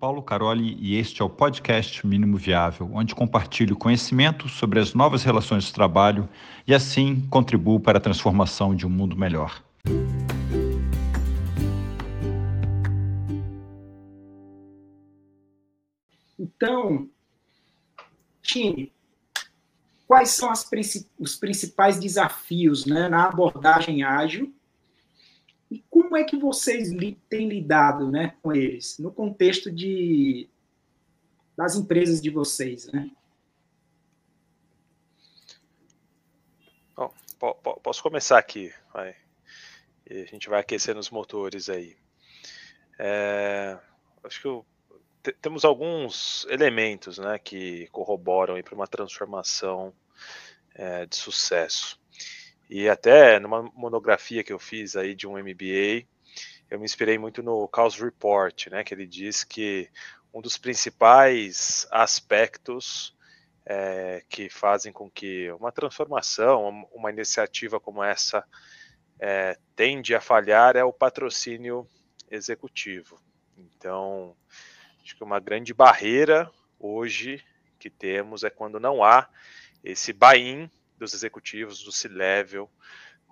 Paulo Caroli e este é o podcast Mínimo Viável, onde compartilho conhecimento sobre as novas relações de trabalho e assim contribuo para a transformação de um mundo melhor. Então, time, quais são as, os principais desafios né, na abordagem ágil e como é que vocês li, têm lidado né, com eles, no contexto de, das empresas de vocês? Né? Bom, posso começar aqui, vai. E a gente vai aquecendo os motores aí. É, acho que eu, temos alguns elementos né, que corroboram para uma transformação é, de sucesso. E até numa monografia que eu fiz aí de um MBA, eu me inspirei muito no Chaos Report, né, que ele diz que um dos principais aspectos é, que fazem com que uma transformação, uma iniciativa como essa é, tende a falhar é o patrocínio executivo. Então, acho que uma grande barreira hoje que temos é quando não há esse buy-in dos executivos do C-Level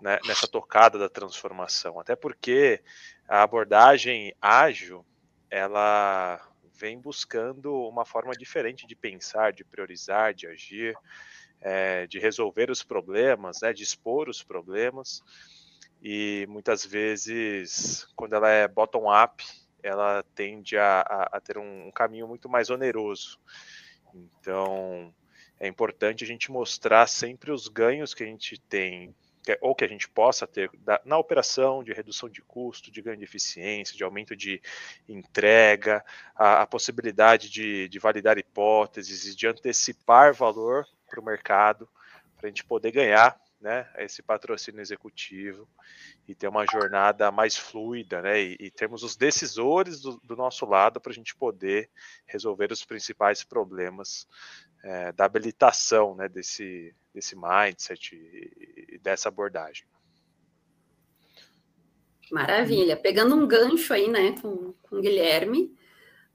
né, nessa tocada da transformação. Até porque a abordagem ágil, ela vem buscando uma forma diferente de pensar, de priorizar, de agir, é, de resolver os problemas, né, de expor os problemas. E muitas vezes, quando ela é bottom-up, ela tende a, a, a ter um, um caminho muito mais oneroso. Então, é importante a gente mostrar sempre os ganhos que a gente tem, ou que a gente possa ter na operação de redução de custo, de ganho de eficiência, de aumento de entrega, a, a possibilidade de, de validar hipóteses e de antecipar valor para o mercado, para a gente poder ganhar né, esse patrocínio executivo e ter uma jornada mais fluida, né, e, e termos os decisores do, do nosso lado para a gente poder resolver os principais problemas é, da habilitação né, desse, desse mindset e dessa abordagem. Maravilha. Pegando um gancho aí, né, com, com o Guilherme,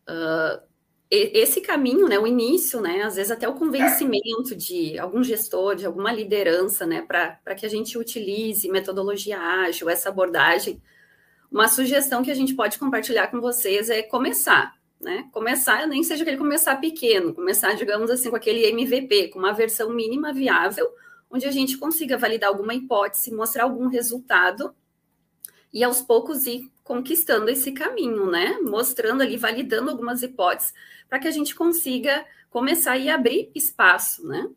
uh, esse caminho, né, o início, né, às vezes até o convencimento de algum gestor, de alguma liderança, né, para que a gente utilize metodologia ágil, essa abordagem, uma sugestão que a gente pode compartilhar com vocês é começar, né? Começar, nem seja aquele começar pequeno, começar, digamos assim, com aquele MVP, com uma versão mínima viável, onde a gente consiga validar alguma hipótese, mostrar algum resultado e aos poucos ir conquistando esse caminho, né? Mostrando ali, validando algumas hipóteses, para que a gente consiga começar e abrir espaço, né?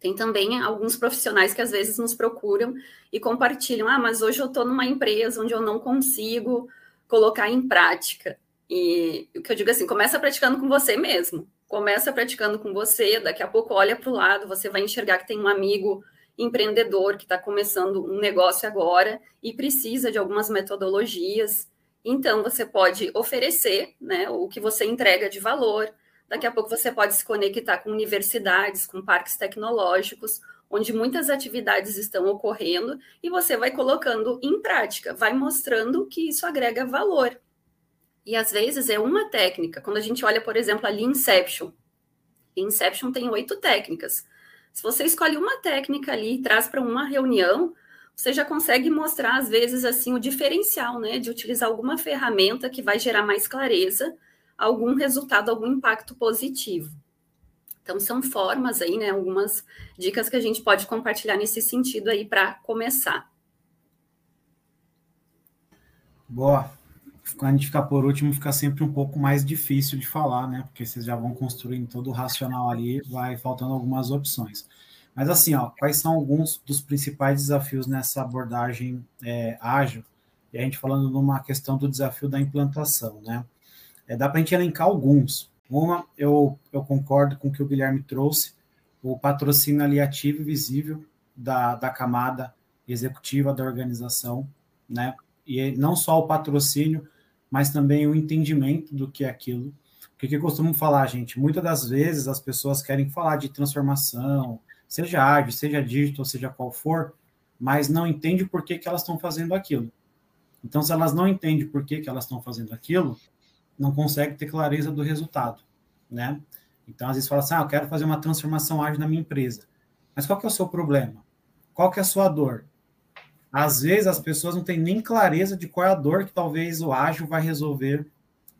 Tem também alguns profissionais que às vezes nos procuram e compartilham: ah, mas hoje eu estou numa empresa onde eu não consigo colocar em prática. E o que eu digo assim, começa praticando com você mesmo. Começa praticando com você, daqui a pouco olha para o lado, você vai enxergar que tem um amigo empreendedor que está começando um negócio agora e precisa de algumas metodologias. Então, você pode oferecer né, o que você entrega de valor. Daqui a pouco você pode se conectar com universidades, com parques tecnológicos, onde muitas atividades estão ocorrendo, e você vai colocando em prática, vai mostrando que isso agrega valor. E às vezes é uma técnica. Quando a gente olha, por exemplo, ali Inception. Inception tem oito técnicas. Se você escolhe uma técnica ali e traz para uma reunião, você já consegue mostrar, às vezes, assim, o diferencial, né? De utilizar alguma ferramenta que vai gerar mais clareza, algum resultado, algum impacto positivo. Então, são formas aí, né? Algumas dicas que a gente pode compartilhar nesse sentido aí para começar. Boa a gente ficar por último, fica sempre um pouco mais difícil de falar, né? Porque vocês já vão construindo todo o racional ali, vai faltando algumas opções. Mas assim, ó, quais são alguns dos principais desafios nessa abordagem é, ágil? E a gente falando numa questão do desafio da implantação, né? É, dá para a gente elencar alguns. Uma, eu, eu concordo com o que o Guilherme trouxe, o patrocínio ali ativo e visível da, da camada executiva da organização, né? E não só o patrocínio, mas também o entendimento do que é aquilo. Porque que eu costumo falar, gente, muitas das vezes as pessoas querem falar de transformação, seja ágil, seja digital, seja qual for, mas não entende por que, que elas estão fazendo aquilo. Então, se elas não entendem por que, que elas estão fazendo aquilo, não consegue ter clareza do resultado, né? Então, às vezes fala assim, ah, eu quero fazer uma transformação ágil na minha empresa. Mas qual que é o seu problema? Qual que é a sua dor? Às vezes as pessoas não têm nem clareza de qual é a dor que talvez o ágil vai resolver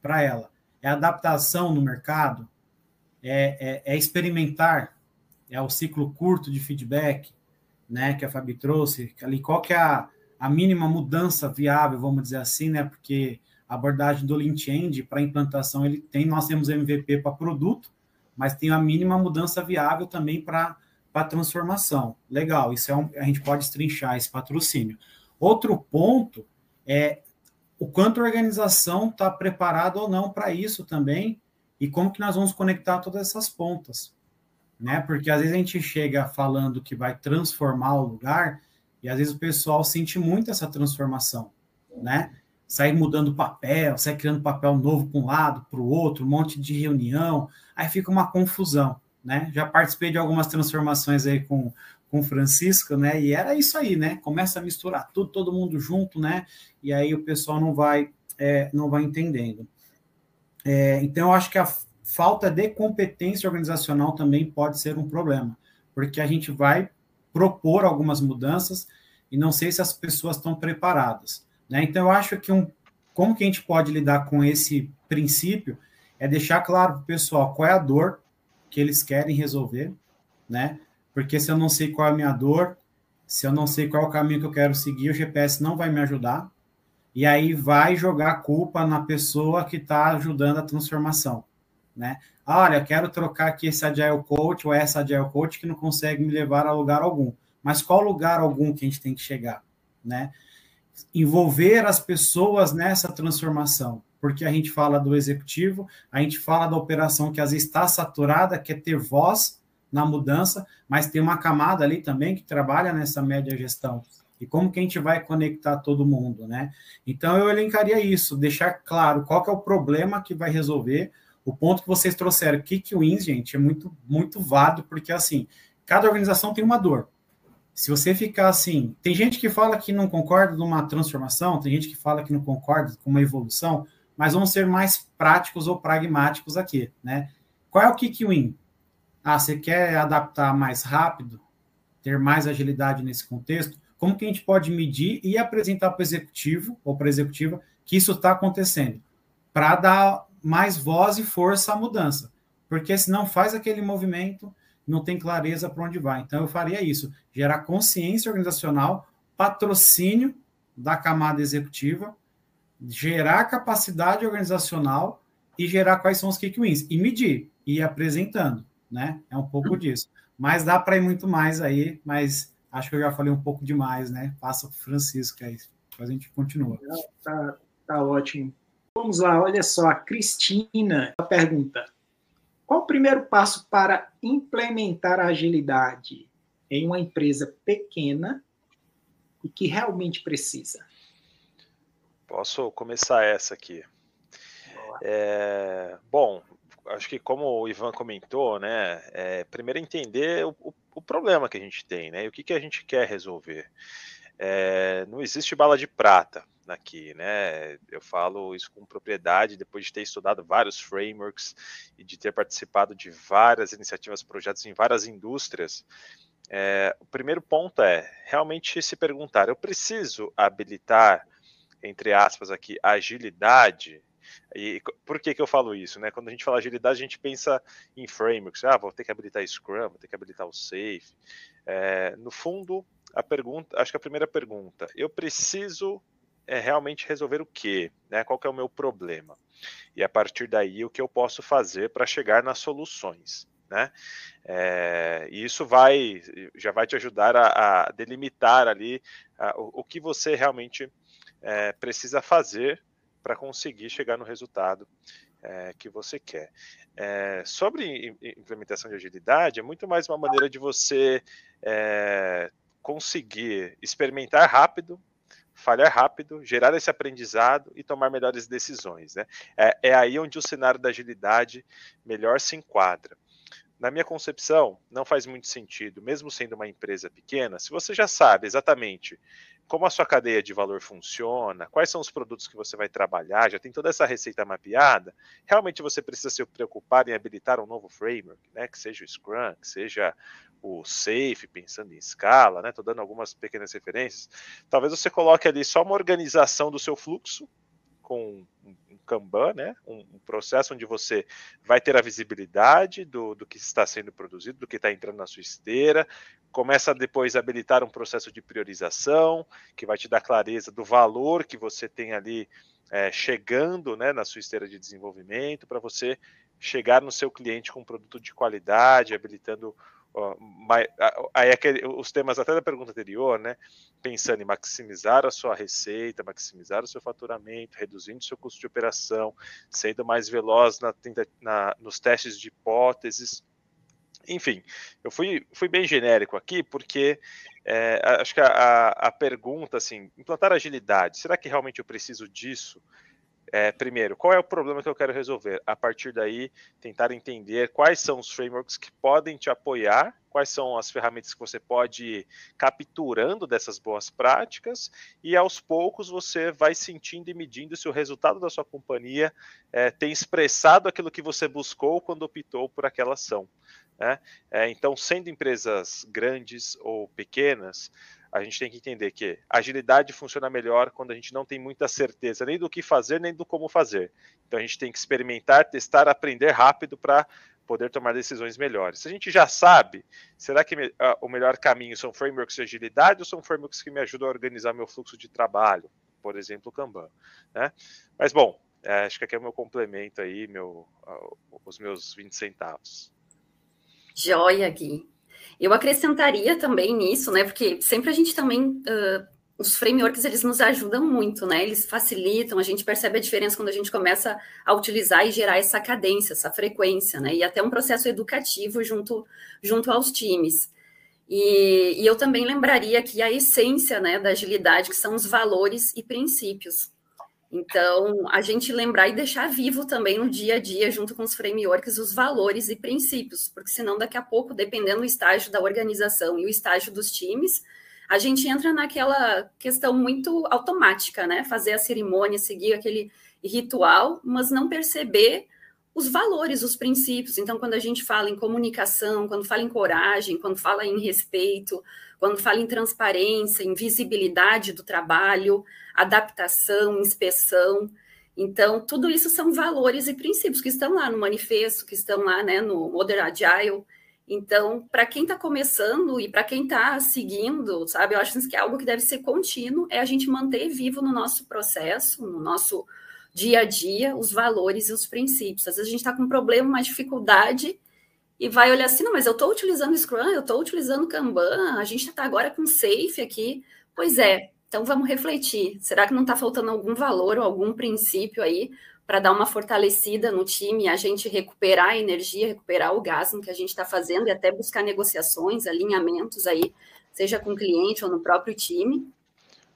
para ela. É adaptação no mercado? É, é, é, experimentar? É o ciclo curto de feedback, né, que a Fabi trouxe? Ali, qual que é a, a mínima mudança viável, vamos dizer assim, né? Porque a abordagem do Lean Change para implantação, ele tem, nós temos MVP para produto, mas tem a mínima mudança viável também para para transformação. Legal, isso é um, a gente pode estrinchar esse patrocínio. Outro ponto é o quanto a organização está preparada ou não para isso também e como que nós vamos conectar todas essas pontas, né? Porque às vezes a gente chega falando que vai transformar o lugar e às vezes o pessoal sente muito essa transformação, né? Sai mudando papel, sai criando papel novo para um lado, para o outro, um monte de reunião, aí fica uma confusão né? Já participei de algumas transformações aí com com Francisco, né? E era isso aí, né? Começa a misturar tudo, todo mundo junto, né? E aí o pessoal não vai é, não vai entendendo. É, então eu acho que a falta de competência organizacional também pode ser um problema, porque a gente vai propor algumas mudanças e não sei se as pessoas estão preparadas, né? Então eu acho que um como que a gente pode lidar com esse princípio é deixar claro para o pessoal qual é a dor que eles querem resolver, né? Porque se eu não sei qual é a minha dor, se eu não sei qual é o caminho que eu quero seguir, o GPS não vai me ajudar. E aí vai jogar a culpa na pessoa que está ajudando a transformação, né? Olha, quero trocar aqui esse Agile Coach ou essa Agile Coach que não consegue me levar a lugar algum. Mas qual lugar algum que a gente tem que chegar, né? Envolver as pessoas nessa transformação porque a gente fala do executivo, a gente fala da operação que às vezes está saturada, quer ter voz na mudança, mas tem uma camada ali também que trabalha nessa média gestão. E como que a gente vai conectar todo mundo, né? Então eu elencaria isso, deixar claro qual que é o problema que vai resolver. O ponto que vocês trouxeram, kick wins, gente, é muito muito válido, porque assim, cada organização tem uma dor. Se você ficar assim, tem gente que fala que não concorda numa transformação, tem gente que fala que não concorda com uma evolução mas vamos ser mais práticos ou pragmáticos aqui, né? Qual é o kick win? Ah, você quer adaptar mais rápido, ter mais agilidade nesse contexto? Como que a gente pode medir e apresentar para o executivo ou para a executiva que isso está acontecendo? Para dar mais voz e força à mudança. Porque senão faz aquele movimento, não tem clareza para onde vai. Então eu faria isso, gerar consciência organizacional, patrocínio da camada executiva gerar capacidade organizacional e gerar quais são os kick wins e medir e ir apresentando, né? É um pouco disso. Mas dá para ir muito mais aí, mas acho que eu já falei um pouco demais, né? Passa para o Francisco aí, depois a gente continua. Tá, tá ótimo. Vamos lá, olha só, a Cristina pergunta: qual o primeiro passo para implementar a agilidade em uma empresa pequena e que realmente precisa? Posso começar essa aqui. É, bom, acho que como o Ivan comentou, né, é, primeiro entender o, o, o, problema que a gente tem, né, e o que, que a gente quer resolver. É, não existe bala de prata aqui, né? Eu falo isso com propriedade depois de ter estudado vários frameworks e de ter participado de várias iniciativas, projetos em várias indústrias. É, o primeiro ponto é realmente se perguntar: eu preciso habilitar entre aspas aqui, agilidade, e por que, que eu falo isso? Né? Quando a gente fala agilidade, a gente pensa em frameworks. Ah, vou ter que habilitar Scrum, vou ter que habilitar o Safe. É, no fundo, a pergunta, acho que a primeira pergunta, eu preciso é, realmente resolver o quê? Né? Qual que é o meu problema? E a partir daí, o que eu posso fazer para chegar nas soluções? Né? É, e isso vai, já vai te ajudar a, a delimitar ali a, o, o que você realmente é, precisa fazer para conseguir chegar no resultado é, que você quer. É, sobre implementação de agilidade, é muito mais uma maneira de você é, conseguir experimentar rápido, falhar rápido, gerar esse aprendizado e tomar melhores decisões. Né? É, é aí onde o cenário da agilidade melhor se enquadra. Na minha concepção, não faz muito sentido, mesmo sendo uma empresa pequena, se você já sabe exatamente como a sua cadeia de valor funciona, quais são os produtos que você vai trabalhar, já tem toda essa receita mapeada, realmente você precisa se preocupar em habilitar um novo framework, né, que seja o Scrum, que seja o Safe, pensando em escala, né, estou dando algumas pequenas referências, talvez você coloque ali só uma organização do seu fluxo, com Kanban, né? Um, um, processo onde você vai ter a visibilidade do, do que está sendo produzido, do que está entrando na sua esteira, começa depois a habilitar um processo de priorização, que vai te dar clareza do valor que você tem ali é, chegando né, na sua esteira de desenvolvimento, para você chegar no seu cliente com um produto de qualidade, habilitando aí aquele, os temas até da pergunta anterior, né? Pensando em maximizar a sua receita, maximizar o seu faturamento, reduzindo o seu custo de operação, sendo mais veloz na, na, nos testes de hipóteses. Enfim, eu fui, fui bem genérico aqui, porque é, acho que a, a pergunta, assim, implantar agilidade, será que realmente eu preciso disso? É, primeiro, qual é o problema que eu quero resolver? A partir daí, tentar entender quais são os frameworks que podem te apoiar, quais são as ferramentas que você pode ir capturando dessas boas práticas, e aos poucos você vai sentindo e medindo se o resultado da sua companhia é, tem expressado aquilo que você buscou quando optou por aquela ação. Né? É, então, sendo empresas grandes ou pequenas, a gente tem que entender que agilidade funciona melhor quando a gente não tem muita certeza nem do que fazer, nem do como fazer. Então a gente tem que experimentar, testar, aprender rápido para poder tomar decisões melhores. Se a gente já sabe, será que uh, o melhor caminho são frameworks de agilidade ou são frameworks que me ajudam a organizar meu fluxo de trabalho? Por exemplo, o Kanban. Né? Mas, bom, é, acho que aqui é o meu complemento aí, meu, os meus 20 centavos. Joia, Gui. Eu acrescentaria também nisso, né? Porque sempre a gente também. Uh, os frameworks eles nos ajudam muito, né? Eles facilitam, a gente percebe a diferença quando a gente começa a utilizar e gerar essa cadência, essa frequência, né? E até um processo educativo junto, junto aos times. E, e eu também lembraria que a essência né, da agilidade, que são os valores e princípios. Então, a gente lembrar e deixar vivo também no dia a dia, junto com os frameworks, os valores e princípios, porque senão daqui a pouco, dependendo do estágio da organização e o estágio dos times, a gente entra naquela questão muito automática, né? Fazer a cerimônia, seguir aquele ritual, mas não perceber os valores, os princípios. Então, quando a gente fala em comunicação, quando fala em coragem, quando fala em respeito, quando fala em transparência, em visibilidade do trabalho, adaptação, inspeção. Então, tudo isso são valores e princípios que estão lá no manifesto, que estão lá né, no Modern Agile. Então, para quem está começando e para quem está seguindo, sabe, eu acho que é algo que deve ser contínuo, é a gente manter vivo no nosso processo, no nosso dia a dia, os valores e os princípios. Às vezes a gente está com um problema, uma dificuldade, e vai olhar assim, não, mas eu estou utilizando Scrum, eu estou utilizando Kanban, a gente está agora com Safe aqui. Pois é, então vamos refletir. Será que não está faltando algum valor ou algum princípio aí para dar uma fortalecida no time, a gente recuperar a energia, recuperar o gás no que a gente está fazendo e até buscar negociações, alinhamentos aí, seja com o cliente ou no próprio time?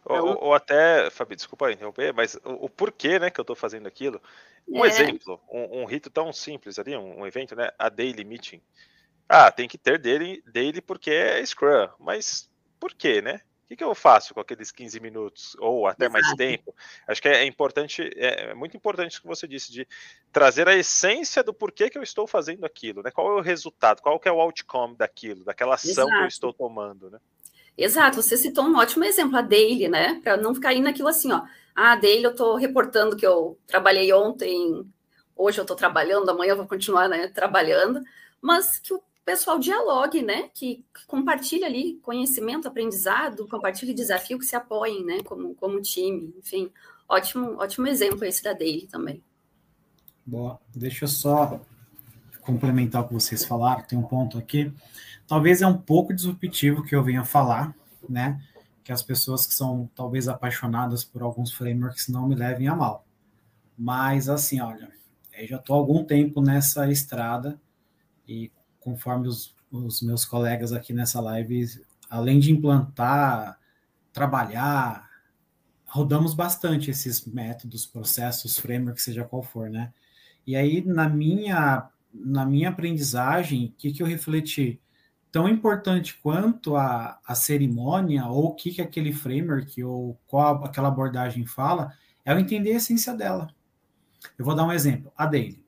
Ou, então ou até, Fabi, desculpa interromper, mas o, o, porquê né, que eu estou fazendo aquilo. Um é. exemplo, um, um, rito tão simples ali, um, um, evento, né? A daily meeting. Ah, tem que ter daily, daily porque é Scrum, mas por quê, né? O que, que, eu faço com aqueles 15 minutos ou até Exato. mais tempo? Acho que é importante, é, é muito importante o que você disse, de trazer a essência do porquê que eu estou fazendo aquilo, né? Qual é o resultado, qual que é o outcome daquilo, daquela ação Exato. que eu estou tomando, né? Exato, você citou um ótimo exemplo, a daily, né? Para não ficar indo naquilo assim, ó. Ah, daily eu estou reportando que eu trabalhei ontem, hoje eu estou trabalhando, amanhã eu vou continuar né, trabalhando, mas que o pessoal dialogue, né? Que, que compartilhe ali conhecimento, aprendizado, compartilhe desafio, que se apoiem, né? Como, como time, enfim. Ótimo, ótimo exemplo esse da Daily também. Boa. Deixa eu só complementar o que vocês falaram, tem um ponto aqui. Talvez é um pouco disruptivo que eu venha falar, né? Que as pessoas que são talvez apaixonadas por alguns frameworks não me levem a mal. Mas assim, olha, eu já estou há algum tempo nessa estrada e conforme os, os meus colegas aqui nessa live, além de implantar, trabalhar, rodamos bastante esses métodos, processos, frameworks, seja qual for, né? E aí, na minha, na minha aprendizagem, o que, que eu refleti? Tão importante quanto a, a cerimônia, ou o que, que aquele framework, ou qual aquela abordagem fala, é eu entender a essência dela. Eu vou dar um exemplo, a dele.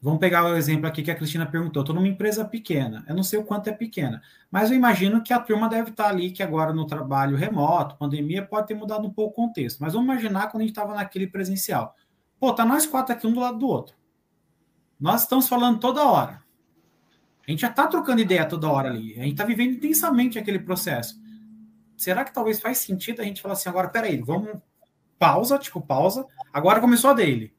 Vamos pegar o exemplo aqui que a Cristina perguntou. Estou numa empresa pequena, eu não sei o quanto é pequena, mas eu imagino que a turma deve estar ali, que agora no trabalho remoto, pandemia, pode ter mudado um pouco o contexto. Mas vamos imaginar quando a gente estava naquele presencial. Pô, tá nós quatro aqui um do lado do outro. Nós estamos falando toda hora. A gente já está trocando ideia toda hora ali. A gente está vivendo intensamente aquele processo. Será que talvez faz sentido a gente falar assim, agora, peraí, vamos pausa, tipo, pausa. Agora começou a dele.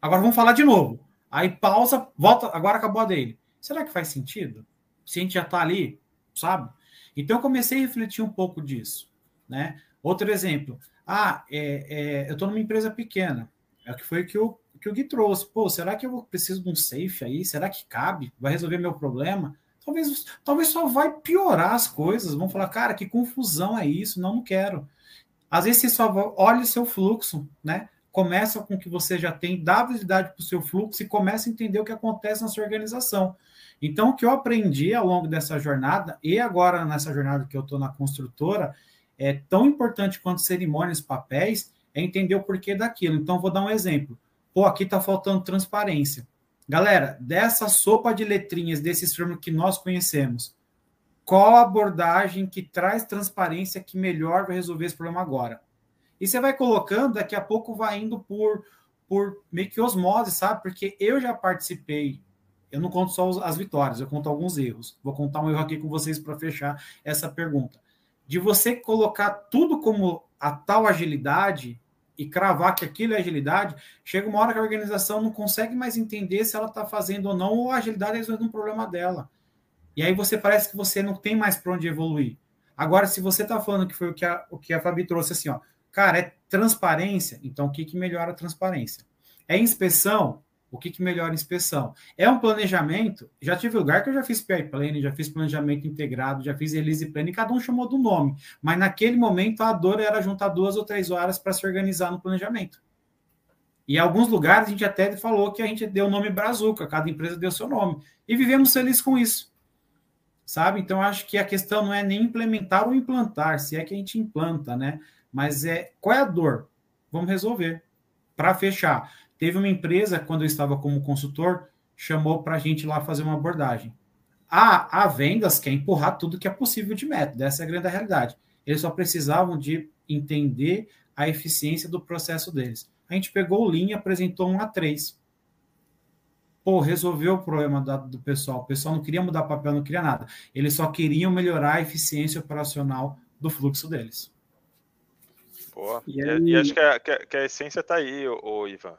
Agora vamos falar de novo. Aí pausa, volta, agora acabou a dele. Será que faz sentido? Se a gente já está ali, sabe? Então eu comecei a refletir um pouco disso, né? Outro exemplo. Ah, é, é, eu estou numa empresa pequena. É o que foi que o, que o Gui trouxe. Pô, será que eu preciso de um safe aí? Será que cabe? Vai resolver meu problema? Talvez, talvez só vai piorar as coisas. Vão falar, cara, que confusão é isso? Não, não quero. Às vezes você só olha o seu fluxo, né? começa com o que você já tem, dá visibilidade para o seu fluxo e começa a entender o que acontece na sua organização. Então, o que eu aprendi ao longo dessa jornada, e agora nessa jornada que eu estou na construtora, é tão importante quanto cerimônias, papéis, é entender o porquê daquilo. Então, vou dar um exemplo. Pô, aqui está faltando transparência. Galera, dessa sopa de letrinhas, desses termos que nós conhecemos, qual a abordagem que traz transparência que melhor vai resolver esse problema agora? E você vai colocando, daqui a pouco vai indo por, por meio que osmose, sabe? Porque eu já participei. Eu não conto só as vitórias, eu conto alguns erros. Vou contar um erro aqui com vocês para fechar essa pergunta. De você colocar tudo como a tal agilidade e cravar que aquilo é agilidade, chega uma hora que a organização não consegue mais entender se ela está fazendo ou não, ou a agilidade resolvendo um problema dela. E aí você parece que você não tem mais para onde evoluir. Agora, se você está falando que foi o que a, o que a Fabi trouxe assim, ó, Cara, é transparência. Então, o que, que melhora a transparência? É inspeção? O que, que melhora a inspeção? É um planejamento? Já tive lugar que eu já fiz PI Plan, já fiz planejamento integrado, já fiz release plan, e cada um chamou do nome. Mas naquele momento a dor era juntar duas ou três horas para se organizar no planejamento. E em alguns lugares a gente até falou que a gente deu o nome Brazuca, cada empresa deu seu nome. E vivemos felizes com isso. Sabe? Então acho que a questão não é nem implementar ou implantar, se é que a gente implanta, né? Mas é qual é a dor? Vamos resolver. Para fechar, teve uma empresa, quando eu estava como consultor, chamou para a gente lá fazer uma abordagem. A, a vendas quer empurrar tudo que é possível de método, essa é a grande realidade. Eles só precisavam de entender a eficiência do processo deles. A gente pegou o Lean e apresentou um A3. Pô, resolveu o problema da, do pessoal. O pessoal não queria mudar papel, não queria nada. Eles só queriam melhorar a eficiência operacional do fluxo deles. Boa. E, aí... e acho que a, que a, essência está aí, o, Ivan.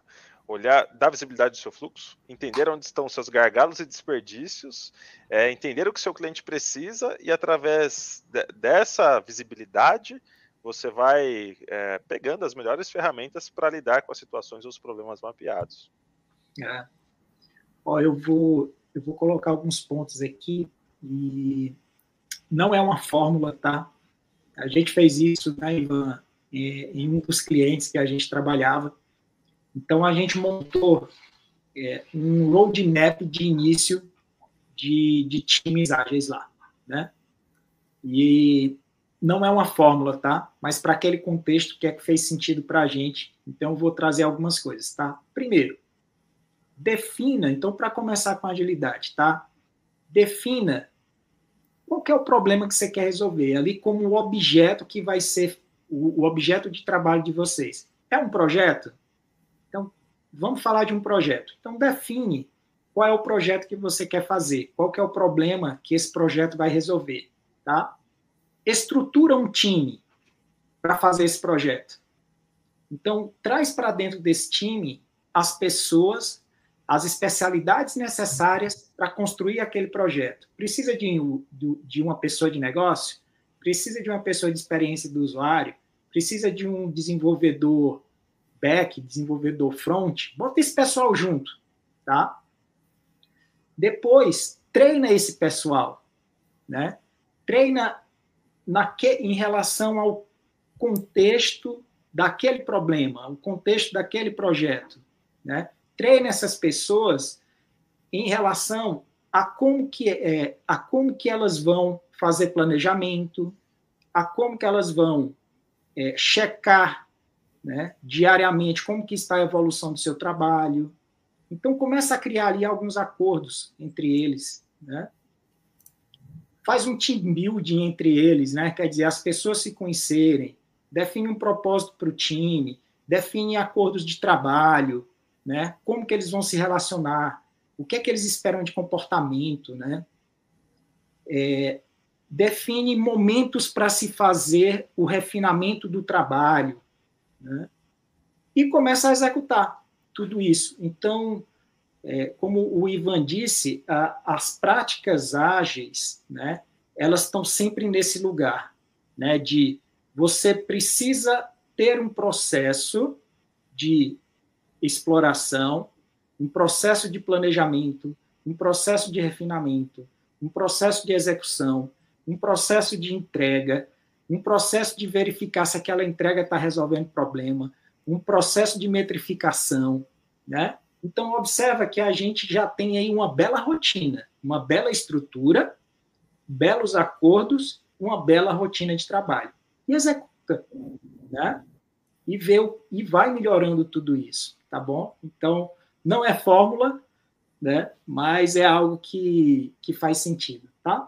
Olhar, dar visibilidade do seu fluxo, entender onde estão os seus gargalos e desperdícios, é, entender o que seu cliente precisa e através de, dessa visibilidade você vai é, pegando as melhores ferramentas para lidar com as situações ou os problemas mapeados. É. Ó, eu vou eu vou colocar alguns pontos aqui e não é uma fórmula, tá? A gente fez isso, né, Ivan, é, em um dos clientes que a gente trabalhava. Então, a gente montou é, um roadmap de início de, de times ágeis lá, né? E não é uma fórmula, tá? Mas para aquele contexto que é que fez sentido para a gente, então eu vou trazer algumas coisas, tá? Primeiro, defina, então para começar com agilidade, tá? Defina qual é o problema que você quer resolver, ali como o objeto que vai ser o, o objeto de trabalho de vocês. É um projeto? Vamos falar de um projeto. Então, define qual é o projeto que você quer fazer, qual que é o problema que esse projeto vai resolver, tá? Estrutura um time para fazer esse projeto. Então, traz para dentro desse time as pessoas, as especialidades necessárias para construir aquele projeto. Precisa de, de uma pessoa de negócio? Precisa de uma pessoa de experiência do usuário? precisa de um desenvolvedor back, desenvolvedor front, bota esse pessoal junto, tá? Depois, treina esse pessoal, né? Treina naque, em relação ao contexto daquele problema, o contexto daquele projeto, né? Treina essas pessoas em relação a como que, é, a como que elas vão fazer planejamento, a como que elas vão é, checar né, diariamente como que está a evolução do seu trabalho. Então, começa a criar ali alguns acordos entre eles, né? Faz um team building entre eles, né? Quer dizer, as pessoas se conhecerem, define um propósito para o time, define acordos de trabalho, né? Como que eles vão se relacionar, o que é que eles esperam de comportamento, né? É, define momentos para se fazer o refinamento do trabalho, né? e começa a executar tudo isso. Então, é, como o Ivan disse, a, as práticas ágeis, né, elas estão sempre nesse lugar, né, de você precisa ter um processo de exploração, um processo de planejamento, um processo de refinamento, um processo de execução, um processo de entrega, um processo de verificar se aquela entrega está resolvendo problema, um processo de metrificação, né? Então observa que a gente já tem aí uma bela rotina, uma bela estrutura, belos acordos, uma bela rotina de trabalho. E executa, né? E vê e vai melhorando tudo isso, tá bom? Então não é fórmula, né? Mas é algo que, que faz sentido, tá?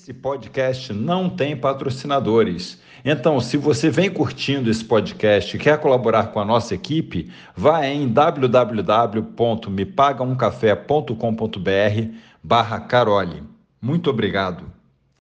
Esse podcast não tem patrocinadores. Então, se você vem curtindo esse podcast e quer colaborar com a nossa equipe, vá em www.mepagaumcafé.com.br barra Carole. Muito obrigado.